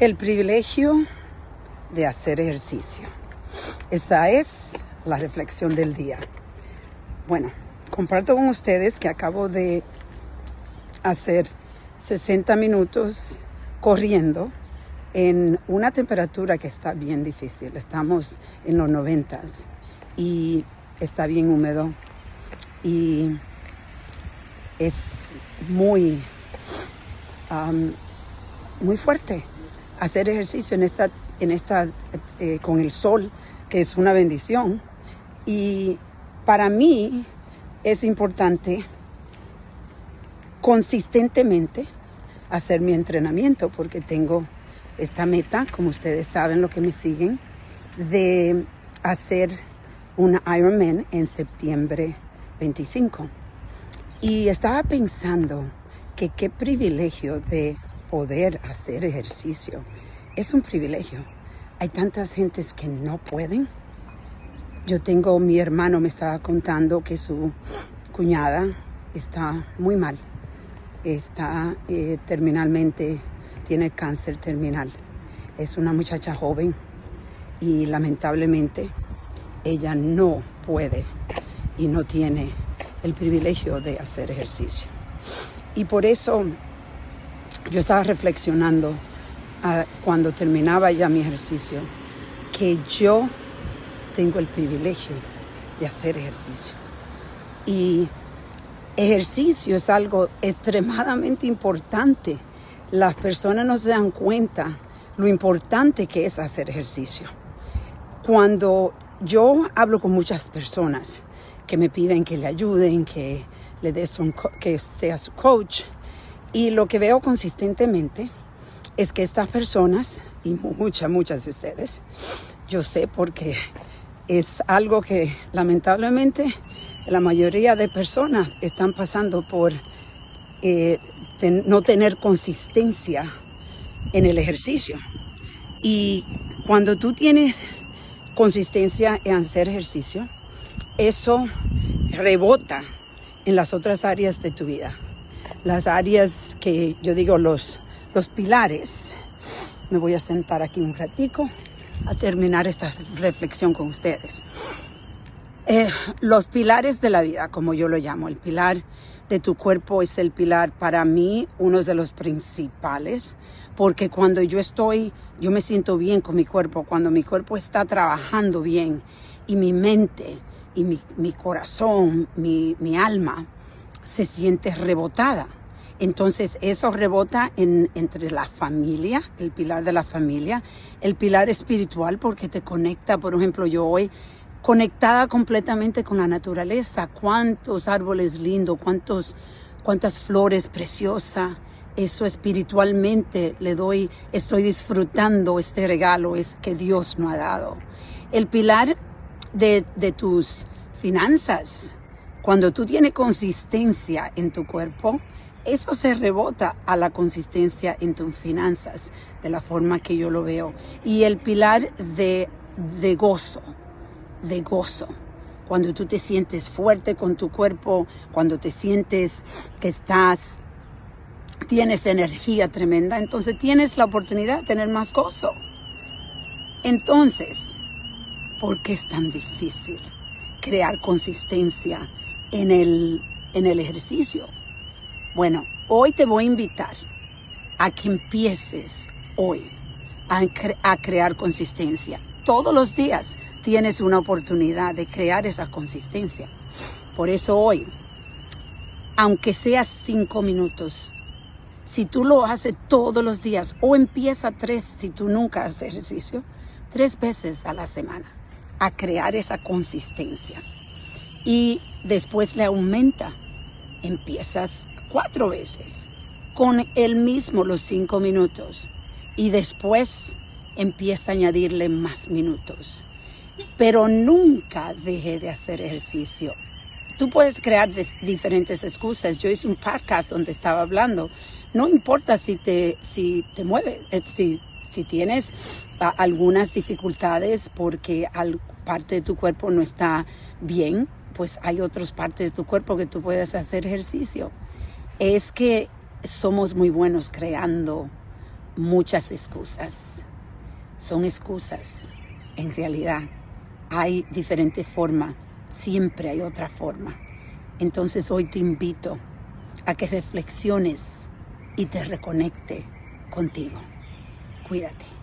El privilegio de hacer ejercicio. Esa es la reflexión del día. Bueno, comparto con ustedes que acabo de hacer 60 minutos corriendo en una temperatura que está bien difícil. Estamos en los 90 y está bien húmedo y es muy, muy fuerte hacer ejercicio en esta, en esta, eh, con el sol, que es una bendición. Y para mí es importante consistentemente hacer mi entrenamiento porque tengo esta meta, como ustedes saben, lo que me siguen, de hacer una Ironman en septiembre 25. Y estaba pensando que qué privilegio de poder hacer ejercicio. Es un privilegio. Hay tantas gentes que no pueden. Yo tengo, mi hermano me estaba contando que su cuñada está muy mal. Está eh, terminalmente, tiene cáncer terminal. Es una muchacha joven y lamentablemente ella no puede y no tiene el privilegio de hacer ejercicio. Y por eso yo estaba reflexionando ah, cuando terminaba ya mi ejercicio que yo tengo el privilegio de hacer ejercicio. Y ejercicio es algo extremadamente importante. Las personas no se dan cuenta lo importante que es hacer ejercicio. Cuando yo hablo con muchas personas que me piden que le ayuden, que le des que sea su coach, y lo que veo consistentemente es que estas personas, y muchas, muchas de ustedes, yo sé porque es algo que lamentablemente la mayoría de personas están pasando por eh, no tener consistencia en el ejercicio. Y cuando tú tienes consistencia en hacer ejercicio, eso rebota en las otras áreas de tu vida las áreas que yo digo los, los pilares. Me voy a sentar aquí un ratico a terminar esta reflexión con ustedes. Eh, los pilares de la vida, como yo lo llamo, el pilar de tu cuerpo es el pilar para mí, uno de los principales, porque cuando yo estoy, yo me siento bien con mi cuerpo, cuando mi cuerpo está trabajando bien y mi mente y mi, mi corazón, mi, mi alma, se siente rebotada. Entonces eso rebota en, entre la familia, el pilar de la familia, el pilar espiritual porque te conecta, por ejemplo, yo hoy conectada completamente con la naturaleza, cuántos árboles lindos, cuántos, cuántas flores preciosas, eso espiritualmente le doy, estoy disfrutando este regalo es que Dios nos ha dado. El pilar de, de tus finanzas, cuando tú tienes consistencia en tu cuerpo, eso se rebota a la consistencia en tus finanzas, de la forma que yo lo veo. Y el pilar de, gozo, de gozo. Cuando tú te sientes fuerte con tu cuerpo, cuando te sientes que estás, tienes energía tremenda, entonces tienes la oportunidad de tener más gozo. Entonces, ¿por qué es tan difícil crear consistencia en el, en el ejercicio. Bueno, hoy te voy a invitar a que empieces hoy a, crear consistencia. Todos los días tienes una oportunidad de crear esa consistencia. Por eso hoy, aunque sea cinco minutos, si tú lo haces todos los días o empieza tres, si tú nunca haces ejercicio, tres veces a la semana, a crear esa consistencia y después le aumenta. Empiezas cuatro veces con el mismo los cinco minutos y después empieza a añadirle más minutos. Pero nunca deje de hacer ejercicio. Tú puedes crear diferentes excusas. Yo hice un podcast donde estaba hablando. No importa si te, si te mueves, eh, si, si tienes algunas dificultades porque parte de tu cuerpo no está bien, pues hay otras partes de tu cuerpo que tú puedes hacer ejercicio. Es que somos muy buenos creando muchas excusas. Son excusas. En realidad hay diferentes formas. Siempre hay otra forma. Entonces hoy te invito a que reflexiones y te reconecte contigo. Cuídate.